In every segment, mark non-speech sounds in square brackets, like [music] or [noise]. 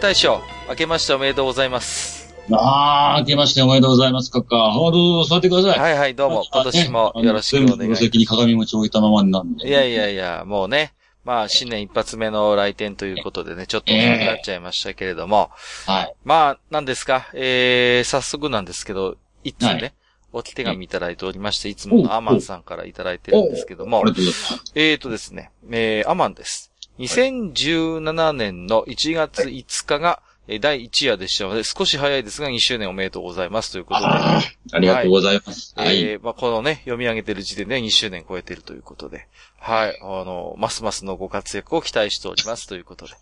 大将、明けましておめでとうございます。ああ、明けましておめでとうございます、かっか。あどうぞ座ってください。はいはい、どうも、今年もよろしくお願いし全部ます。席に鏡餅置いたままになるんで。いやいやいや、もうね、まあ、新年一発目の来店ということでね、ちょっと遅くなっちゃいましたけれども、はい。まあ、なんですか、えー、早速なんですけど、いつね、はいお手紙いただいておりまして、いつものアマンさんからいただいてるんですけどもありが、とうございます。えーとですね、えー、アマンです。2017年の1月5日が、えー第1夜でしたので、少し早いですが2周年おめでとうございます。ということで、ありがとうございます。はい。えーまあ、このね、読み上げてる時点で2周年超えてるということで、はい、あの、ますますのご活躍を期待しております。ということで、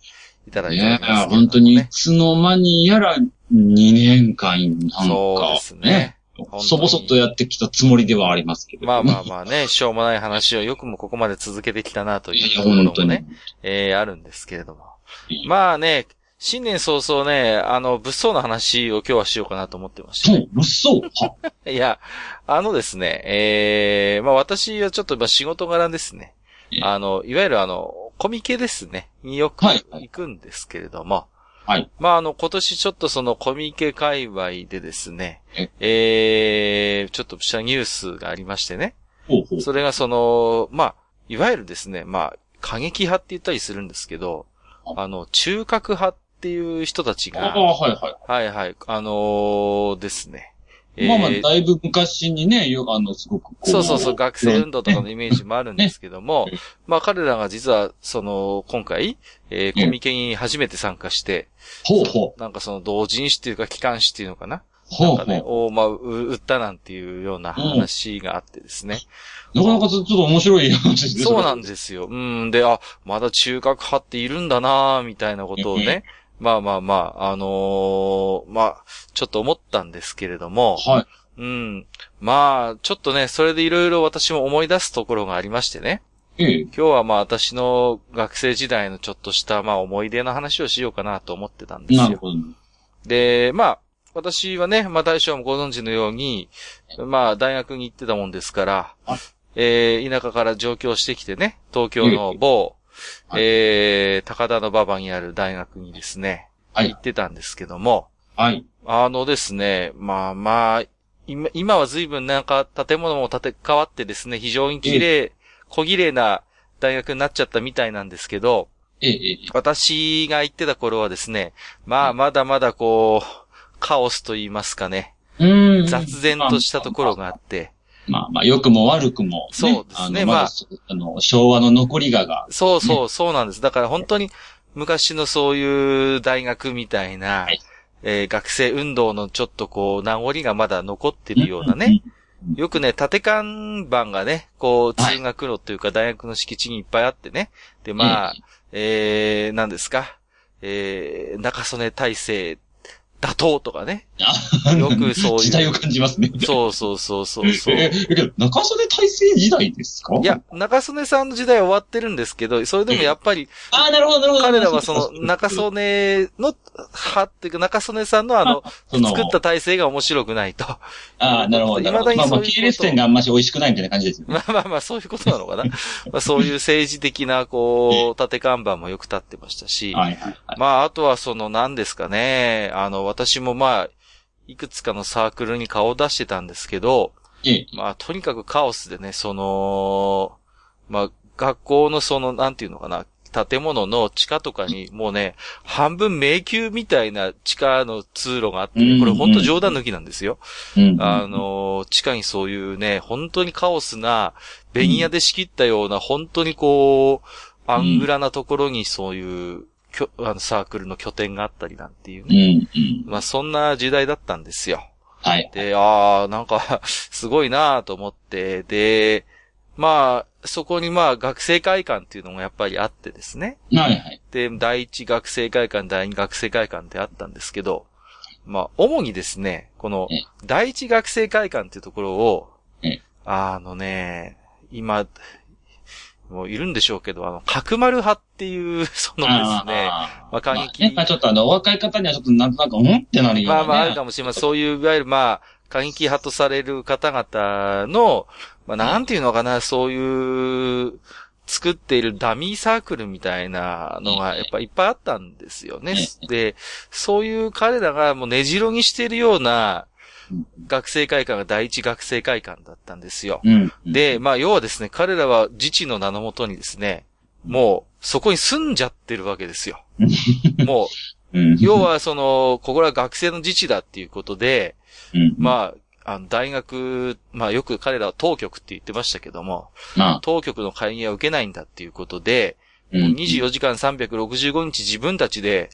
いただいいております。けれどもやね、本当にいつの間にやら2年間なんか、そうですね。細々とやってきたつもりではありますけど。まあまあまあね、[laughs] しょうもない話をよくもここまで続けてきたなというところ。もね、えーあるんですけれども。まあね、新年早々ね、あの、物騒な話を今日はしようかなと思ってまして、そう、物騒。は [laughs] いや、あのですね、えー、まあ私はちょっとまあ仕事柄ですねええ。あの、いわゆるあの、コミケですね、によくはいはい行くんですけれども、はい。まああの、今年ちょっとそのコミケ界隈でですねえ、えー、ちょっとしたニュースがありましてね、ほうほう。それがその、まあ、いわゆるですね、まあ、過激派って言ったりするんですけど、あの、中核派っていう人たちが、はいははいはい、あのーですね。い。まあまあ、えーだいぶ昔にね、よあの、すごくこそうそうそう、学生運動とかねのイメージもあるんですけども、ねまあ彼らが実は、その、今回、えーコミケに初めて参加して、ほうほう。なんかその同人誌っていうか機関誌っていうのかな？ほうんほなかね、う。を、まあ、う売ったなんていうような話があってですね。なかなかちょっと面白い話ですね。そうなんですよ。うん。で、あ、まだ中核派っているんだなみたいなことをね、まあまあまあ、あのーまあ、ちょっと思ったんですけれども、はい。うん。まあ、ちょっとね、それでいろいろ私も思い出すところがありましてね。ええ。今日はまあ私の学生時代のちょっとしたまあ思い出の話をしようかなと思ってたんですよ。なるほど。で、まあ、私はね、まあ大将もご存知のように、まあ大学に行ってたもんですからはい、えー、田舎から上京してきてね、東京の某、はいえー、高田の馬場にある大学にですね、はい行ってたんですけども、はい。あのですね、まあまあ、今今は随分なんか建物も建て替わってですね、非常に綺麗、小綺麗な大学になっちゃったみたいなんですけど、ええ、ええ。私が行ってた頃はですね、まあまだまだこう、カオスと言いますかね、うーん。雑然としたところがあって、まあまあ、良くも悪くも、そうですね。あのまあまだあの、昭和の残りがが、そうそう、そうなんです。だから本当に昔のそういう大学みたいな、はい。えー学生運動のちょっとこう、名残がまだ残ってるようなね、よくね、縦看板がね、こう、はい通学路というか大学の敷地にいっぱいあってね。で、まあ、えー、何ですか？えー、中曽根大聖、打倒とかね。あよくそういう時代を感じますね。そうそうそうそうそう。え、えけど、中曽根大成時代ですか？いや、中曽根さんの時代は終わってるんですけど、それでもやっぱり、ああ、なるほど、なるほど。彼らはその、[laughs] 中曽根の派っていうか、中曽根さんのあの、作った体制が面白くないと。ああ、なるほど。なるほどまあまあ、未だにそういうこと系列店があんまし美味しくないみたいな感じですよね。[laughs] まあまあまあ、そういうことなのかな。[laughs] まあそういう政治的な、こう、縦看板もよく立ってましたし、はいはいはい。まあ、あとはその、何ですかね、あの、私もまあ、いくつかのサークルに顔を出してたんですけど、ええ。まあ、とにかくカオスでね、その、まあ、学校のその、なんていうのかな、建物の地下とかに、もうね、半分迷宮みたいな地下の通路があって、うんこれ本当冗談抜きなんですよ。うん。あの、地下にそういうね、本当にカオスな、ベニヤで仕切ったような、本当にこう、アングラなところにそういう、きょあのサークルの拠点があったりなんていううね。ん、うん。まあそんな時代だったんですよ。はい。で、ああ、なんか、[laughs] すごいなと思って、で、まあ、そこにまあ、学生会館っていうのもやっぱりあってですね。はいはい。で、第一学生会館、第二学生会館ってあったんですけど、まあ、主にですね、このえ、第一学生会館っていうところをえ、あのね、今、もういるんでしょうけど、あの、角丸派っていう、[laughs] そのですね、まあ過激ねまあちょっとあの、お若い方にはちょっとなんとなく、うんってなるような、ね。まあまああるかもしれません。そういう、いわゆるまあ、過激派とされる方々の、まあなんていうのかな、そういう、作っているダミーサークルみたいなのがやっぱいっぱいあったんですよね。で、そういう彼らがもう根城にしているような学生会館が第一学生会館だったんですよ。うん。で、まあ要はですね、彼らは自治の名のもとにですね、もうそこに住んじゃってるわけですよ。[laughs] もう、うん、要はその、ここら学生の自治だっていうことで、うん、まあ、あの、大学、まあよく彼らは当局って言ってましたけども、まあ、当局の会議は受けないんだっていうことで、うんもう24時間365日自分たちで、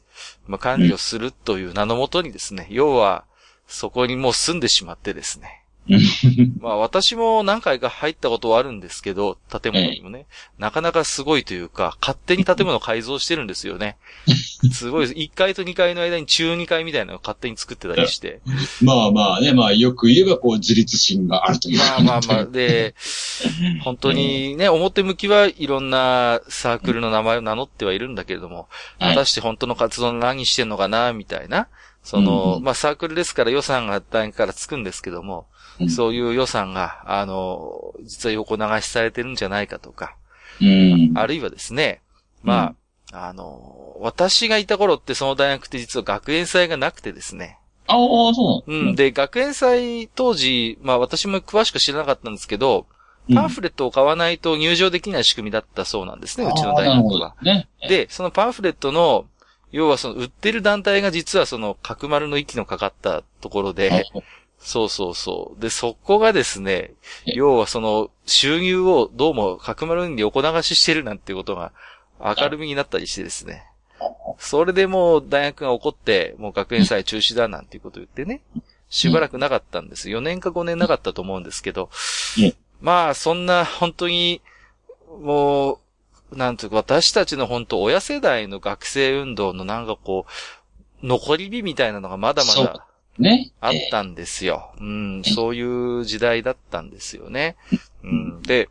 まあ、管理をするという名のもとにですね、要は、そこにもう住んでしまってですね。[laughs] まあ私も何回か入ったことはあるんですけど、建物にもね、なかなかすごいというか、勝手に建物を改造してるんですよね。[laughs] すごいです。1階と2階の間に中2階みたいなのを勝手に作ってたりして。まあまあね、まあよく言えばこう自立心があるというまあまあまあ、で、[laughs] 本当にね、表向きはいろんなサークルの名前を名乗ってはいるんだけれども、はい果たして本当の活動何してんのかな、みたいな。その、うんまあサークルですから予算が大学からつくんですけども、うんそういう予算が、あの、実は横流しされてるんじゃないかとか、うん。あるいはですね、まあ、あの、私がいた頃ってその大学って実は学園祭がなくてですね、ああ、そうなのうん。で、学園祭当時、まあ私も詳しく知らなかったんですけど、パンフレットを買わないと入場できない仕組みだったそうなんですね、うちの大学は。。ね。で、そのパンフレットの、要はその売ってる団体が実はその角丸の息のかかったところで、そうそうそう。で、そこがですね、え要はその収入をどうも角丸に横流ししてるなんていうことが明るみになったりしてですね。それでもう大学が怒って、もう学園祭中止だなんていうことを言ってね、しばらくなかったんです。4年か5年なかったと思うんですけどえ、まあそんな本当に、もう、なんていうか私たちの本当親世代の学生運動のなんかこう、残り火みたいなのがまだまだね。あったんですよ。うん、そういう時代だったんですよね。うん、で、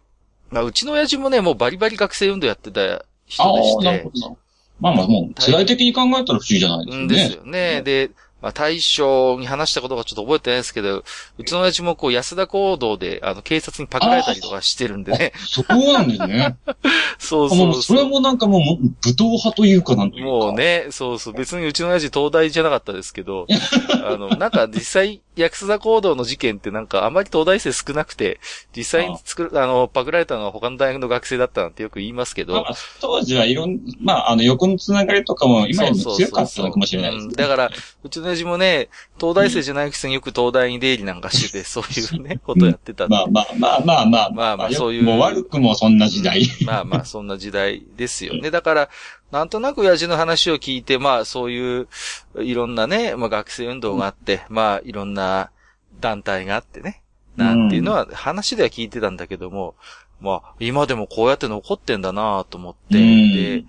まあ、うちの親父もね、もうバリバリ学生運動やってた人あでしあ、なるてほ、どな。まあまあもう、世代的に考えたら不思議じゃないですよね。うんですよね。で、まあ、大将に話したことがちょっと覚えてないですけど、うちの親父もこう安田行動で、あの、警察にパクられたりとかしてるんでね。そうなんですね。[laughs] そうあそううそう。もそれもなんかもう、もう武闘派というかなんというか。もうね、そうそう。別にうちの親父東大じゃなかったですけど、[laughs] あの、なんか実際、安田行動の事件ってなんかあまり東大生少なくて、実際に作る、あの、パクられたのは他の大学の学生だったなんてよく言いますけど、まあ、当時はいろん、まあ、あの、横のつながりとかも今よりも強かったのかもしれないですね。うんだから、うちの親父もね、東大生じゃないくせによく東大に出入りなんかしてて、そういうね、ことやってたまあまあまあまあまあ。まあまあよそういうもう悪くもそんな時代。まあまあ、そんな時代ですよね。だから、なんとなく親父の話を聞いて、まあそういう、いろんなね、まあ学生運動があって、まあいろんな団体があってね、なんていうのは話では聞いてたんだけども、まあ今でもこうやって残ってんだなと思って、うん。で、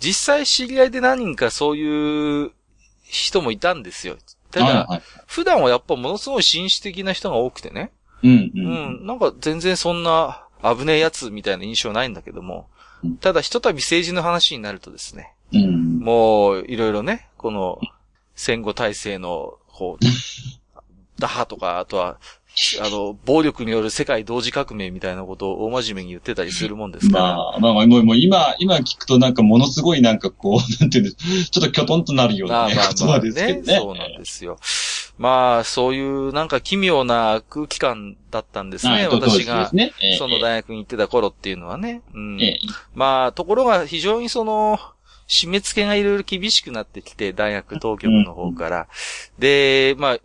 実際知り合いで何人かそういう人もいたんですよ。ただ、はいはい普段はやっぱものすごい紳士的な人が多くてね、うんう。うん。ん、なんか全然そんな危ねえやつみたいな印象ないんだけども。うん、ただひとたび政治の話になるとですね、うん。もういろいろね、この戦後体制の、こう、[laughs] 打破とか、あとは、あの、暴力による世界同時革命みたいなことを大真面目に言ってたりするもんですから、まあ、まあまあ、もうもう今、今聞くとなんかものすごいなんかこう、なんていうんですちょっとキョトンとなるようなね、まあまあ言まあ葉ですけど、ね。ねそうなんですよ。まあ、そういうなんか奇妙な空気感だったんですね、はい。私がその大学に行ってた頃っていうのはね。うん。ええ。まあ、ところが非常にその、締め付けがいろいろ厳しくなってきて、大学当局の方から。で、まあ、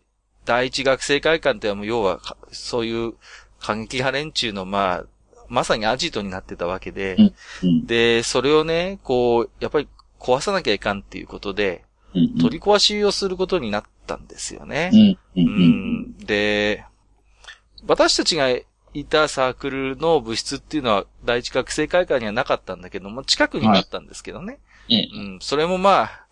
第一学生会館ってはもう要はか、そういう過激派連中のまあ、まさにアジトになってたわけで、うん。うん。で、それをね、こう、やっぱり壊さなきゃいかんっていうことで、うん取り壊しをすることになったんですよね。うん。で、私たちがいいたサークルの部室っていうのは第一学生会館にはなかったんだけども、近くにあったんですけどね。ええ。うん、それもまあ、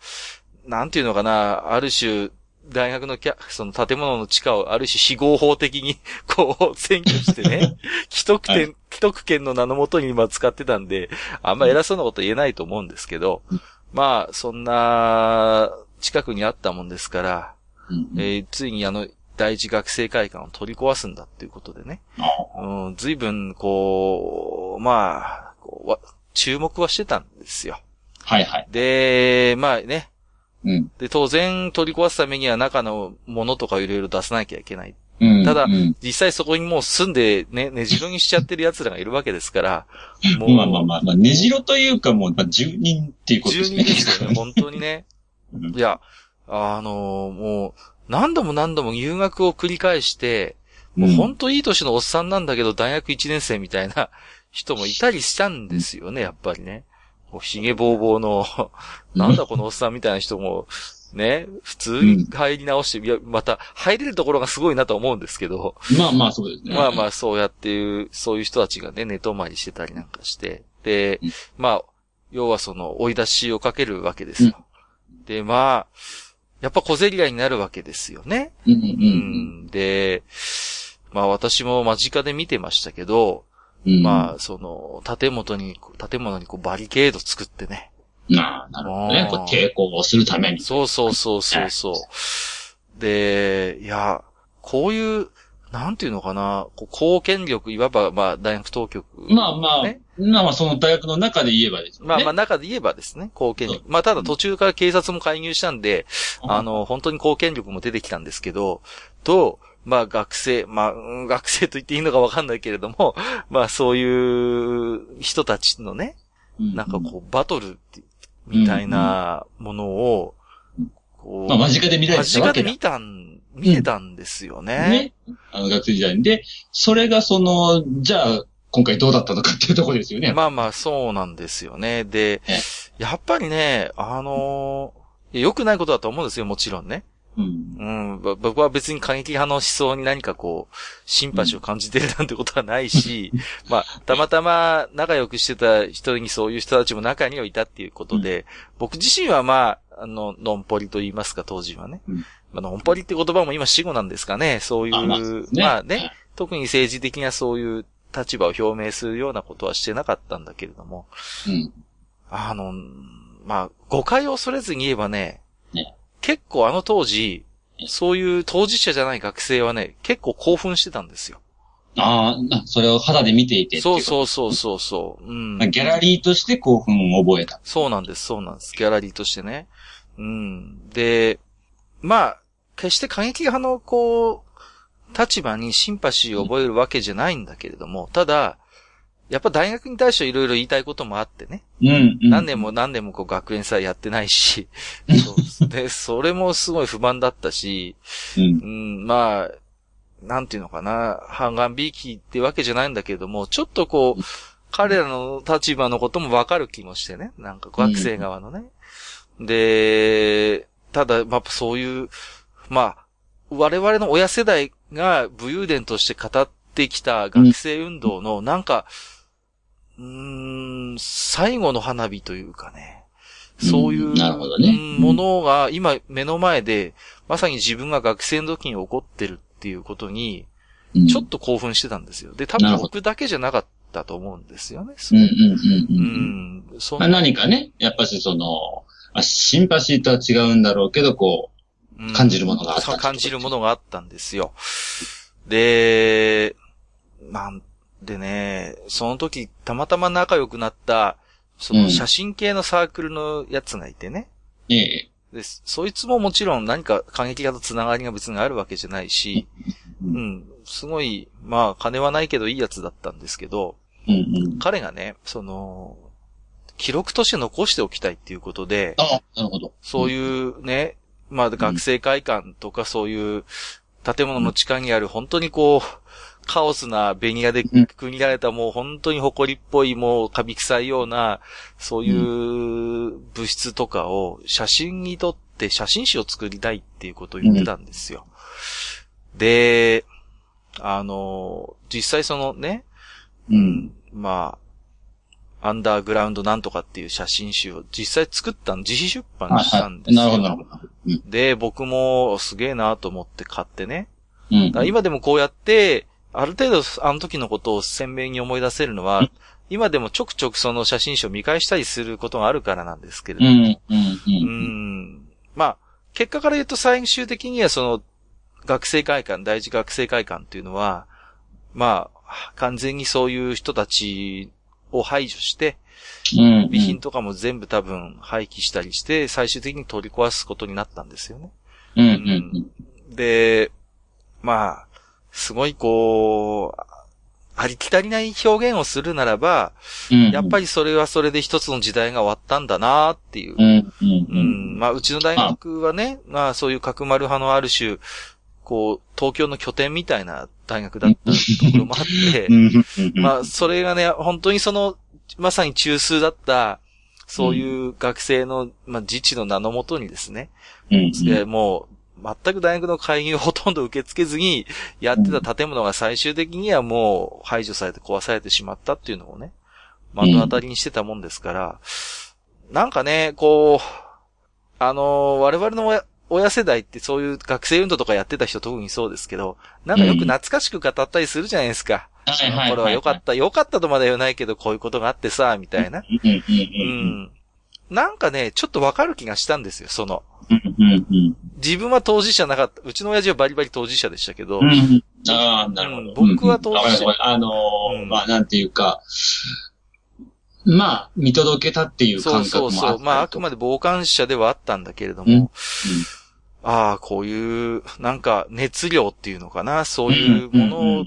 なんていうのかな、ある種、大学のキャ、その建物の地下をある種非合法的に、[laughs] こう、占拠してね、[laughs] 既得は権、既得権の名のもとに今使ってたんで、あんま偉そうなこと言えないと思うんですけどうん、まあ、そんな、近くにあったもんですから、うんえーついにあの、第一学生会館を取り壊すんだっていうことでね。うん、随分、こう、まあ、こうわ注目はしてたんですよ。はいはい。で、まあね。うん。で、当然取り壊すためには中のものとかいろいろ出さなきゃいけない。うん。ただうん実際そこにもう住んでね、根城にしちゃってる奴らがいるわけですから、[laughs] もう、まあまあまあ、まあ、根城というかもう、まあ、住人っていうことです住ね。人ですよね、[laughs] 本当にね。うんいや、あのーもう、何度も何度も入学を繰り返して、もう本当いい年のおっさんなんだけど、大学1年生みたいな人もいたりしたんですよね、やっぱりね。ひげぼうぼうの、[laughs] なんだこのおっさんみたいな人も、ね、普通に入り直して、いや、また、入れるところがすごいなと思うんですけど、まあまあ、そうですね。まあまあ、そうやっていう、そういう人たちがね、寝泊まりしてたりなんかして、でうん、まあ、要はその、追い出しをかけるわけですよ。で、まあ、やっぱ小競り合いになるわけですよね。うんうんううん。ん。で、まあ私も間近で見てましたけど、うん。まあ、その、建物に、建物にこうバリケード作ってね。まあ、なるほどね。こう抵抗をするために。そうそうそうそうそう。で、いや、こういう、なんていうのかな、こう貢献力、いわば、まあ、大学当局、まあまあ、ねまあまあ、その大学の中で言えばですよね。まあまあ、中で言えばですね、貢献力。まあ、ただ途中から警察も介入したんで、あの、本当に貢献力も出てきたんですけど、と、まあ学生、まあ、うん学生と言っていいのかわかんないけれども、まあそういう人たちのね、うん、なんかこう、バトルってみたいなものをうん、こう、まあ間近で見られ間近でてたわけだ。見たん、見てたんですよね。ね。あの学生時代に。で、それがその、じゃあ、今回どうだったのかっていうところですよね。まあまあ、そうなんですよね。でえ、やっぱりね、あのー、良くないことだと思うんですよ、もちろんね。うん。うん、ば僕は別に過激派の思想に何かこう、シンパシーを感じてるなんてことはないし、[laughs] まあ、たまたま仲良くしてた人にそういう人たちも中にはいたっていうことで、僕自身はまあ、あの、ノンポリと言いますか、当時はね。うん。まあ、ノンポリって言葉も今死語なんですかね、そういう、あまあね。まあね、特に政治的なそういう立場を表明するようなことはしてなかったんだけれども、うん。あの、まあ、誤解を恐れずに言えばね、ね結構あの当時ね、そういう当事者じゃない学生はね、結構興奮してたんですよ。ああ、それを肌で見ていてそうう。そうそうそうそう。うん。ギャラリーとして興奮を覚えた。そうなんです、そうなんです。ギャラリーとしてね。うん。で、まあ、決して過激派の、こう、立場にシンパシーを覚えるわけじゃないんだけれども、ただ、やっぱ大学に対していろいろ言いたいこともあってね。うん、うん。何年も何年もこう学園祭やってないし、[laughs] そうで、それもすごい不満だったし、うん。うん、まあ、なんていうのかな、半眼びいきってわけじゃないんだけれども、ちょっとこう、彼らの立場のこともわかる気もしてね。なんか学生側のね。で、ただ、まあ、そういう、まあ、我々の親世代が武勇伝として語ってきた学生運動の、なんか、う最後の花火というかね。そういう、ものが今目の前で、まさに自分が学生の時に起こってるっていうことに、うんちょっと興奮してたんですよ。で、多分僕だけじゃなかったと思うんですよね。うん、うん、うん。ううん。ん。そまあ、何かね、やっぱしその、まあ、シンパシーとは違うんだろうけど、こうん感じるものがあったそう感じるものがあったんですよ。で、なんでね、その時、たまたま仲良くなった、その写真系のサークルのやつがいてね。う、ええ。で、そいつももちろん何か過激派とつながりが別にあるわけじゃないし、う、うんん、すごい、まあ、金はないけどいいやつだったんですけど、うん、うん。彼がね、その、記録として残しておきたいっていうことで、あ、なるほど。そういうね、まあ学生会館とかそういう建物の地下にある本当にこう、カオスなベニヤでうん区切られたもう本当に埃っぽいもうカビ臭いような、そういう物質とかを写真に撮って写真集を作りたいっていうことを言ってたんですよ。で、あの、実際そのね、うん。まあ、アンダーグラウンドなんとかっていう写真集を実際作ったの、自費出版したんですよ。なるほど、なるほど。うん。で、僕もすげえなと思って買ってね。うん今でもこうやって、ある程度あの時のことを鮮明に思い出せるのは、今でもちょくちょくその写真集を見返したりすることがあるからなんですけれども。うん。まあ、結果から言うと最終的にはその、学生会館、第一学生会館っていうのは、まあ、完全にそういう人たちを排除して、うん。備品とかも全部多分廃棄したりして、最終的に取り壊すことになったんですよね。うん、うん。で、まあ、すごいこう、ありきたりない表現をするならば、うん。り、やっぱりそれはそれで一つの時代が終わったんだなっていう。うまあ、うちの大学はね、まあ、そういう角丸派のある種、こう、東京の拠点みたいな大学だったところもあって。まあ、それがね、本当にその、まさに中枢だった、そういう学生の、まあ、自治の名のもとにですね、うん、でもう、全く大学の会議をほとんど受け付けずに、やってた建物が最終的にはもう排除されて壊されてしまったっていうのをね、目の当たりにしてたもんですから、なんかね、こう、あのー我々の親親世代ってそういう学生運動とかやってた人特にそうですけど、なんかよく懐かしく語ったりするじゃないですか。これは良かった、良かったとまでは言わないけど、こういうことがあってさ、みたいな。う。ん。なんかね、ちょっとわかる気がしたんですよ、その。自分は当事者なかった。うちの親父はバリバリ当事者でしたけど、うん。ああ、なるほど。うん僕は当時うんわかるあのーうん。まあ、なんていうか、まあ、見届けたっていうそう感覚もあったりとそうそう。まあ、あくまで傍観者ではあったんだけれどうん。も、ああ、こういう、なんか熱量っていうのかな、そういうもの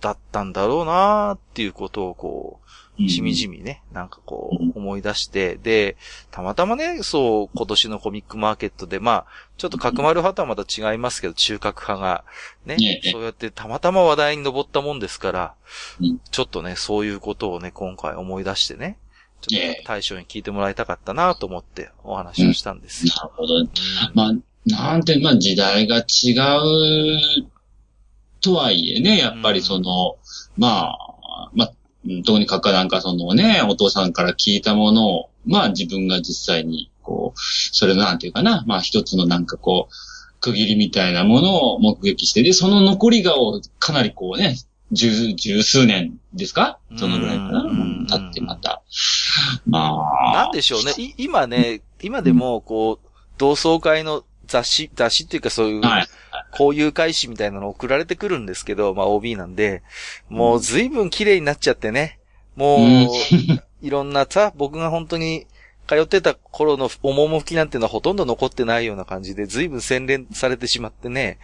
だったんだろうなっていうことをこう、しみじみね、なんかこうん。う思い出して、で、たまたまね、そう、今年のコミックマーケットで、まあ、ちょっと角丸派とはまた違いますけど、中核派が、ねね、そうやってたまたま話題に上ったもんですからうん、ちょっとね、そういうことをね、今回思い出してね、ちょっねと対象に聞いてもらいたかったなと思ってお話をしたんですよ。なるほど。うん。まあ、なんて、まあ時代が違うとはいえね、やっぱりその、まあ、まあ、うんとにかくなんかそのね、お父さんから聞いたものを、まあ自分が実際に、こう、それのなんていうかな、まあ一つのなんかこう、区切りみたいなものを目撃して、で、その残りがをかなりこうね、十、十数年ですか？そのぐらいかな？うん経ってまた。まあ。なんでしょうね。い今ね、今でも、こう、同窓会の雑誌、雑誌っていうかそういう、はい。交友会誌みたいなの送られてくるんですけど、まあ OB なんで、もう随分綺麗になっちゃってね。もう、[laughs] いろんなさ、僕が本当に通ってた頃の趣なんていうのはほとんど残ってないような感じで、随分洗練されてしまってね。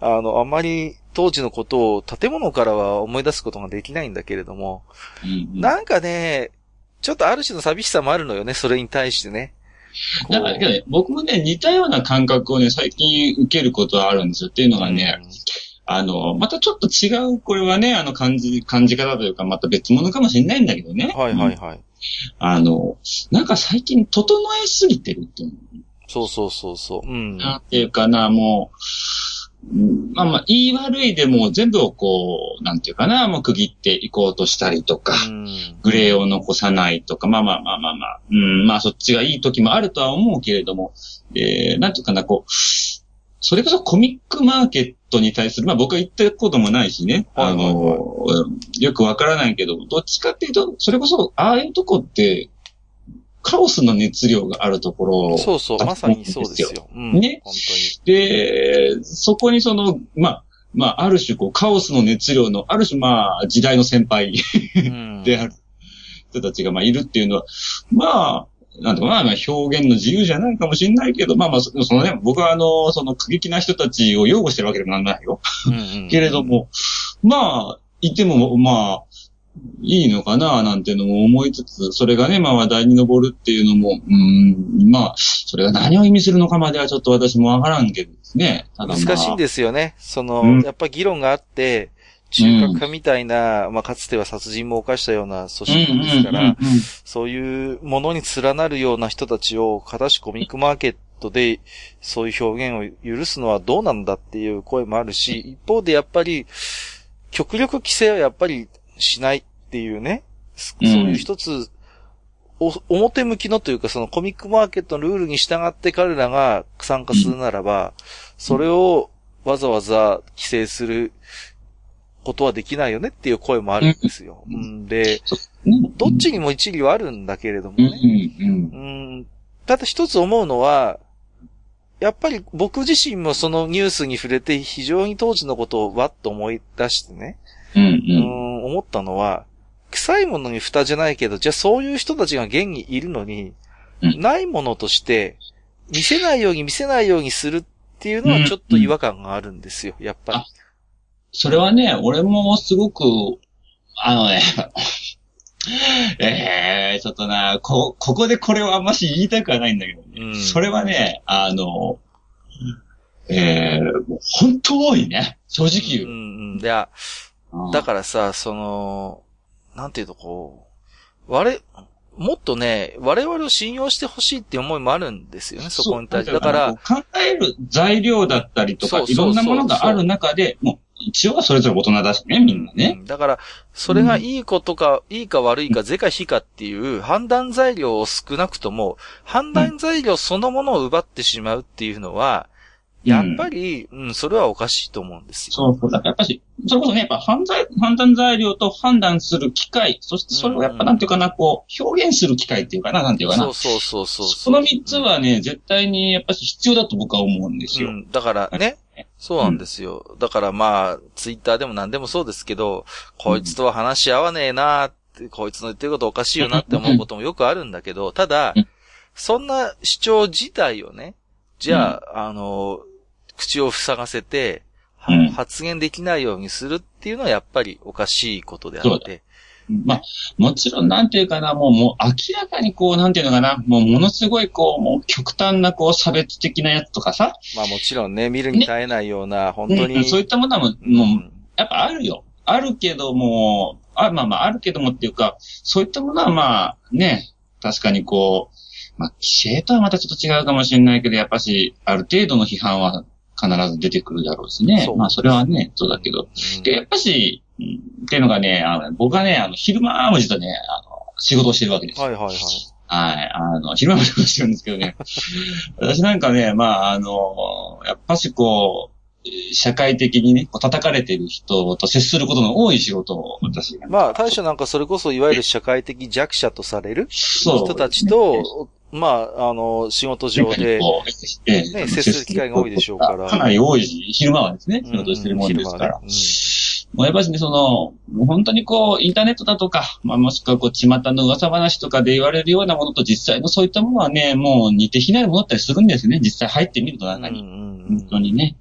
あの、あんまり当時のことを建物からは思い出すことができないんだけれども、うんなんかね、ちょっとある種の寂しさもあるのよね、それに対してね。だからね、僕もね、似たような感覚をね、最近受けることはあるんですよ。っていうのがね、あの、またちょっと違う、これはね、あの感じ、感じ方というか、また別物かもしれないんだけどね。はいはいはい。あの、なんか最近整えすぎてるっていうそうそうそうそう。うん。の。なんていうかな、もう、うんまあまあ、言い悪いでも全部をこう、なんていうかな、もう区切っていこうとしたりとか、うん。グレーを残さないとか、まあまあまあまあまあ、うん、まあそっちがいい時もあるとは思うけれども、えー、なんていうかな、こう、それこそコミックマーケットに対する、まあ僕は言ったこともないしね、あの、よくわからないけど、どっちかっていうと、それこそ、ああいうとこって、カオスの熱量があるところそうそう、まさにそうですよ。うん。ね本で、そこにその、まあ、まあ、ある種こう、カオスの熱量の、ある種まあ、時代の先輩である人たちがまあいるっていうのは、まあ、なんとかな、まあ表現の自由じゃないかもしれないけど、まあまあ、そそのね、僕はあの、その過激な人たちを擁護してるわけでもなんないよ。うんうんけれども、まあ、いても、まあ、いいのかな、なんていうのも思いつつ、それがね、まあ話題に上るっていうのも、うん、まあ、それが何を意味するのかまではちょっと私もわからんけどですね。ただまあ、難しいんですよね。その、うん。やっぱ議論があって、中核派みたいな、まあかつては殺人も犯したような組織ですから、うんうんうんうんそういうものに連なるような人たちを、かたしコミックマーケットで、そういう表現を許すのはどうなんだっていう声もあるし、一方でやっぱり、極力規制はやっぱりしないっていうね、そういう一つ、お表向きのというかそのコミックマーケットのルールに従って彼らが参加するならば、それをわざわざ規制することはできないよねっていう声もあるんですよ。うん。うん、で、うんどっちにも一理はあるんだけれどもね。ん、うん、ただ一つ思うのは、やっぱり僕自身もそのニュースに触れて非常に当時のことをわっと思い出してね、うん、思ったのは、臭いものに蓋じゃないけど、じゃあそういう人たちが現にいるのに、うんないものとして、見せないように見せないようにするっていうのはちょっと違和感があるんですよ、やっぱりあ。それはね、俺もすごく、あのね、[laughs] ええちょっとな、こ、ここでこれをあんまし言いたくはないんだけどね。うんそれはね、あの、ええもう本当多いね。正直言う。うんうん。いや、うんだからさ、その、なんていうとこう、我、もっとね、我々を信用してほしいって思いもあるんですよね、そこに対して。だから、考える材料だったりとか、いろんなものがある中で、もう、一応はそれぞれ大人だしね、みんなね。うんだから、それがいいことか、いいか悪いか、是か非かっていう判断材料を少なくとも、判断材料そのものを奪ってしまうっていうのは、やっぱり、うん、それはおかしいと思うんですよ。そうそう。だからやっぱし、それこそね、やっぱ判断、判断材料と判断する機会、そしてそれをやっぱなんていうかな、こう、表現する機会っていうかな、なんていうかな。そうそうそうそう。その三つはね、絶対にやっぱし必要だと僕は思うんですよ。うん、だからね、そうなんですよ。だからまあ、ツイッターでも何でもそうですけど、こいつとは話し合わねえなって、こいつの言ってることおかしいよなって思うこともよくあるんだけど、ただうん、そんな主張自体をね、じゃあ、あの、口を塞がせて、はうん発言できないようにするっていうのはやっぱりおかしいことであって。まあ、もちろん、なんていうかな、もう、もう明らかにこう、なんていうのかな、もうものすごいこう、もう極端なこう、差別的なやつとかさ、まあもちろんね、見るに耐えないような、本当に。うんそういったものはももう、やっぱあるよ。あるけども、あ、まあまあ、あるけどもっていうか、そういったものはまあ、ね、確かにこう、まあ、規制とはまたちょっと違うかもしれないけど、やっぱし、ある程度の批判は必ず出てくるだろうしねまあ、それはね、そうだけど。うんで、やっぱし、うんっていうのがね、あの僕はね、あの、昼間も実はね、あの、仕事をしてるわけですよ。はいはいはい。はい。あの、昼間も仕事してるんですけどね。[laughs] 私なんかね、まあ、あの、やっぱしこう、社会的にね、こう叩かれてる人と接することの多い仕事を私が。まあ、大将なんかそれこそいわゆる社会的弱者とされる人たちと、まあ、あの、仕事上で、ね接する機会が多いでしょうからかなり多いし、昼間はですね、うん仕事してるもんですから。もうやっぱしね、その、本当にこう、インターネットだとか、まあもしくはこう、巷の噂話とかで言われるようなものと実際のそういったものはね、もう似て非なるものだったりするんですね。実際入ってみるとうん中に。本当にね。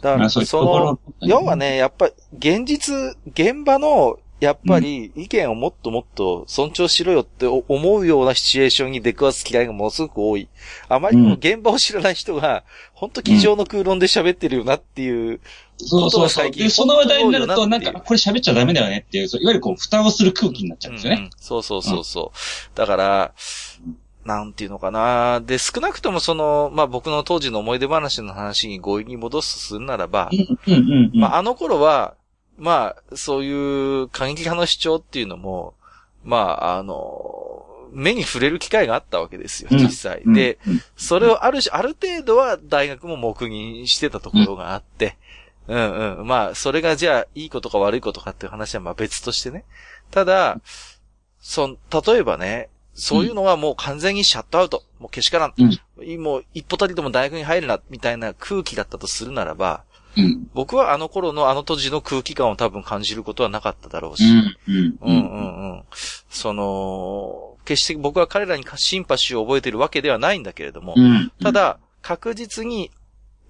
だから、まあそういったそところの、要はね、やっぱ、現実、現場の、やっぱり、意見をもっともっと尊重しろよって思うようなシチュエーションに出くわす機会がものすごく多い。あまりにも現場を知らない人が、本当机上の空論で喋ってるよなっていう、そうそうそその話題になると、なんか、これ喋っちゃダメだよねっていう、いわゆるこう、蓋をする空気になっちゃうんですよね。うんうんそうそうそうそう。だから、なんていうのかな。で、少なくともその、まあ僕の当時の思い出話の話に強引に戻すとするならば、うん、うん、うんうん。まああの頃は、まあ、そういう過激派の主張っていうのも、まあ、あの、目に触れる機会があったわけですよ、うん実際。うんで、、うんそれをある種、ある程度は大学も目撃してたところがあって、うんうん。まあ、それがじゃあ、いいことか悪いことかっていう話はまあ別としてね。ただ、そん、例えばね、そういうのはもう完全にシャットアウト。もうけしからん。もう一歩たりとも大学に入るな、みたいな空気だったとするならば、うん、僕はあの頃のあの当時の空気感を多分感じることはなかっただろうし。うん、うん、うんうんうん。その、決して僕は彼らにシンパシーを覚えているわけではないんだけれども、うん。ただ、確実に、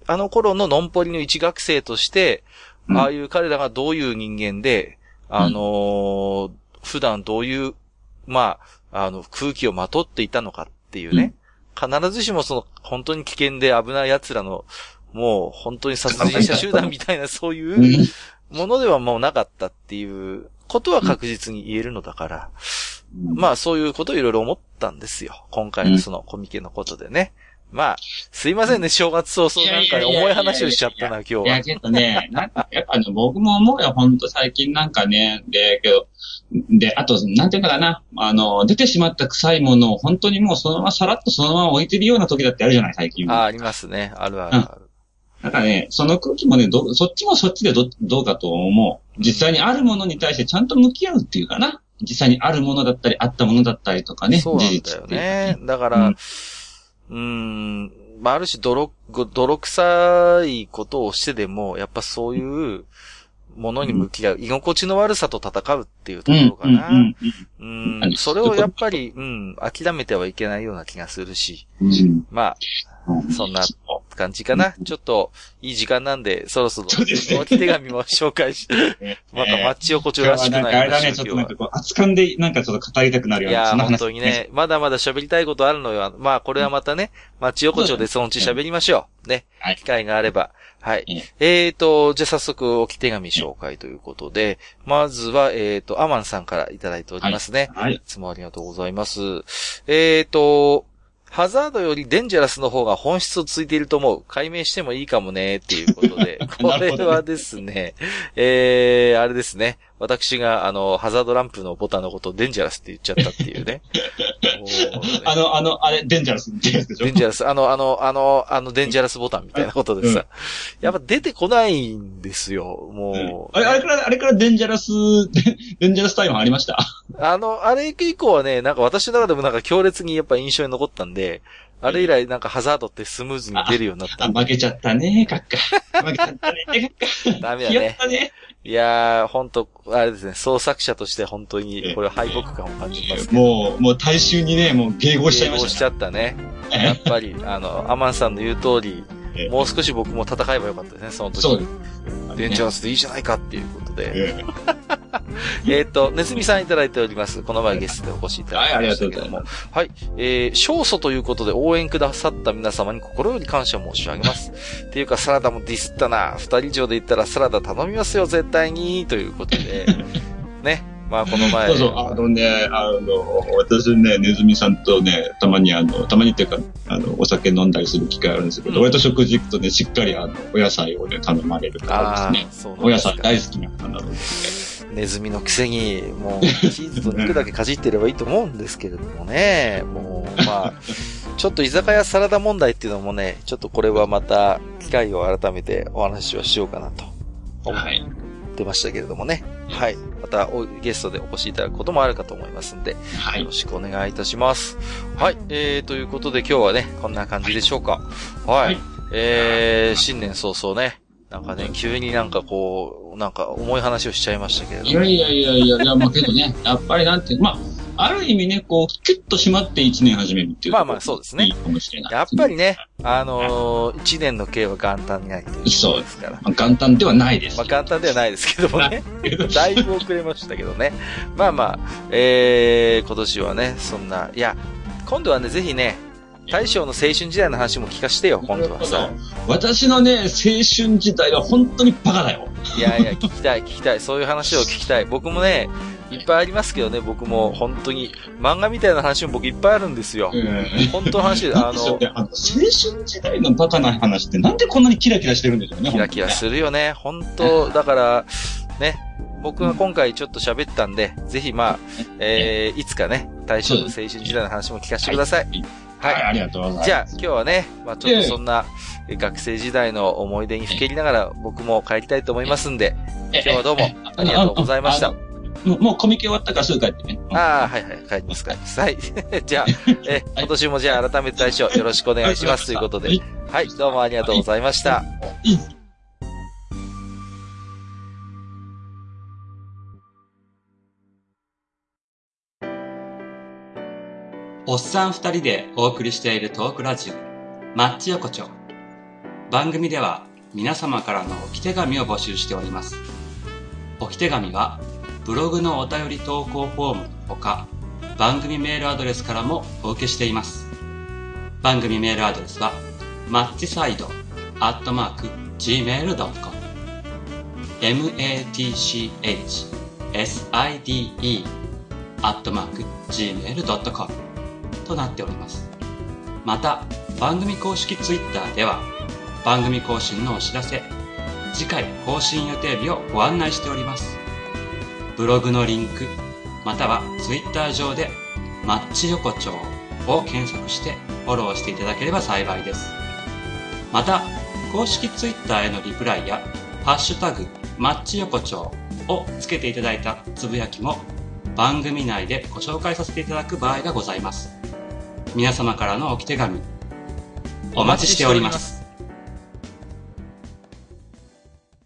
あの頃のノンポリの一学生として、うんああいう彼らがどういう人間で、あのー普段どういう、まあ、あの、空気をまとっていたのかっていうね、必ずしもその、本当に危険で危ない奴らの、もう本当に殺人者集団みたいなそういううんものではもうなかったっていうことは確実に言えるのだから、まあそういうことをいろいろ思ったんですよ。今回のそのコミケのことでね。まあ、すいませんね、正月早々なんか重い話をしちゃったな、今日いや、は。けどね、[laughs] なんか、やっぱね、僕も思うよ、ほんと最近なんかね、で、けど、で、あと、なんていうのかな、あの、出てしまった臭いものを本当にもうそのままさらっとそのまま置いてるような時だってあるじゃない、最近は。あ、ありますね。あるあるある。なんかね、その空気もね、ど、そっちもそっちでど、どうかと思う。実際にあるものに対してちゃんと向き合うっていうかな。実際にあるものだったり、あったものだったりとかね。そうなんだよね。だかうら、んうーん、まあ、ある種泥、泥臭いことをしてでも、やっぱそういうものに向き合う、居心地の悪さと戦うっていうとこうん、うん、ろかな。うんうん、それをやっぱり、うん、諦めてはいけないような気がするし、うん、うん。まあ、そんな感じかな。ちょっと、いい時間なんで、そろそろ、お手紙も紹介し、[laughs] またマッチ横丁らしくなんなかあれだね、ちょっとなんか。こう、熱感で、なんかちょっと語りたくなるような、いや本当にね、まだまだ喋りたいことあるのよ。まあ、これはまたね、町横丁でそのうち喋りましょう。ねはい。機会があれば。はいえ。えーと、じゃあ早速、置き手紙紹介ということで、まずは、えーと、アマンさんからいただいておりますね。はいいつもありがとうございます。えーと、ハザードよりデンジャラスの方が本質をついていると思う。解明してもいいかもね、っていうことで。[laughs] これはですね、えー、あれですね。私が、あの、ハザードランプのボタンのことをデンジャラスって言っちゃったっていうね。[laughs] あの、あの、あれ、デンジャラスってやつでしょデンジャラス、あの、あの、あの、あの、デンジャラスボタンみたいなことでさ、やっぱ出てこないんですよ、もう。あれ、あれから、あれからデンジャラス、[laughs] デンジャラスタイムありました？[laughs] あの、あれ以降はね、なんか私の中でもなんか強烈にやっぱ印象に残ったんで、あれ以来なんかハザードってスムーズに出るようになったあ、。負けちゃったね、カッカ。負けちゃったね、カッカ。ダメだね。いやー、ほんと、あれですね、創作者として本当に、これ敗北感を感じますけど。もう、もう大衆にね、もう迎合しちゃいまし迎合したちゃったね。やっぱり、あの、アマンさんの言う通りええ、もう少し僕も戦えばよかったですね、その時。そうです。デンジャラスでいいじゃないかっていうことで。ええ [laughs] っ、と、ネズミさんいただいております。この前ゲストでお越しいただきましたけども。はいはい。えー、勝訴ということで応援くださった皆様に心より感謝申し上げます。[laughs] っていうか、サラダもディスったな。二人以上で言ったらサラダ頼みますよ、絶対に。ということで。[laughs] ね。まあ、この前。そうそう、あのね、あの、私ね、ネズミさんとね、たまにあの、たまにっていうか、あの、お酒飲んだりする機会あるんですけど、うん割と食事行くとね、しっかりあの、お野菜をね、頼まれるからあですねあ、。そうなんお野菜大好きな方なので、ネズミのくせに、もう、チーズと肉だけかじってればいいと思うんですけれどもね。もう、まあ、ちょっと居酒屋サラダ問題っていうのもね、ちょっとこれはまた、機会を改めてお話をしようかなと思っはい。てましたけれどもね。はい。またお、ゲストでお越しいただくこともあるかと思いますんで、はいよろ。しくお願いいたします。はい。えー、ということで今日はね、こんな感じでしょうか。はい。はいえー、新年早々ね、なんかね、急になんかこう、なんか重い話をしちゃいましたけれども。いやいやいやいや、いや、まあけどね、やっぱりなんて、まあ、ある意味ね、こう、キュッと締まって一年始めるっていうまあまあそうですねいいかもしれない、やっぱり。ね、あのー、一年の計は元旦にないということですから。まあ、元旦ではないです。まあ元旦ではないですけどもね。[laughs] だいぶ遅れましたけどね。まあまあ、えー、今年はね、そんな、いや、今度はね、ぜひね、大将の青春時代の話も聞かしてよ、今度はさ。私のね、青春時代は本当にバカだよ。いやいや、聞きたい、聞きたい。そういう話を聞きたい。僕もね、いっぱいありますけどね、僕も。本当に、漫画みたいな話も僕いっぱいあるんですよ。本当の話で、[laughs] あの、青春時代のバカな話ってなんでこんなにキラキラしてるんでしょうね、キラキラするよね。本当だから、ね、僕が今回ちょっと喋ったんで、ぜひまあ、えー、いつかね、大将の青春時代の話も聞かせてください。はい。はい。はい、ありがとうございます。じゃあ、今日はね、まあちょっとそんな、え学生時代の思い出にふけりながら僕も帰りたいと思いますんで、え今日はどうもありがとうございましたもうもうコミケ終わったからすぐ帰ってね。ああ、はいはい、帰ります、帰ります。はい。[laughs] じゃあ、え、今年もじゃあ改めて大将よろしくお願いしますということではい。はい、どうもありがとうございました。おっさん二人でお送りしているトークラジオ、マッチ横丁。番組では皆様からの置き手紙を募集しております。置き手紙はブログのお便り投稿フォームほか、番組メールアドレスからもお受けしています。番組メールアドレスは、マッチサイドアットマーク gmail.com matchside アットマーク gmail.com となっております。また、番組公式 Twitter では番組更新のお知らせ次回更新予定日をご案内しておりますブログのリンクまたは Twitter 上でマッチ横丁を検索してフォローしていただければ幸いです。また公式 Twitter へのリプライやハッシュタグマッチ横丁をつけていただいたつぶやきも番組内でご紹介させていただく場合がございます。皆様からの置き手紙お待ちしております。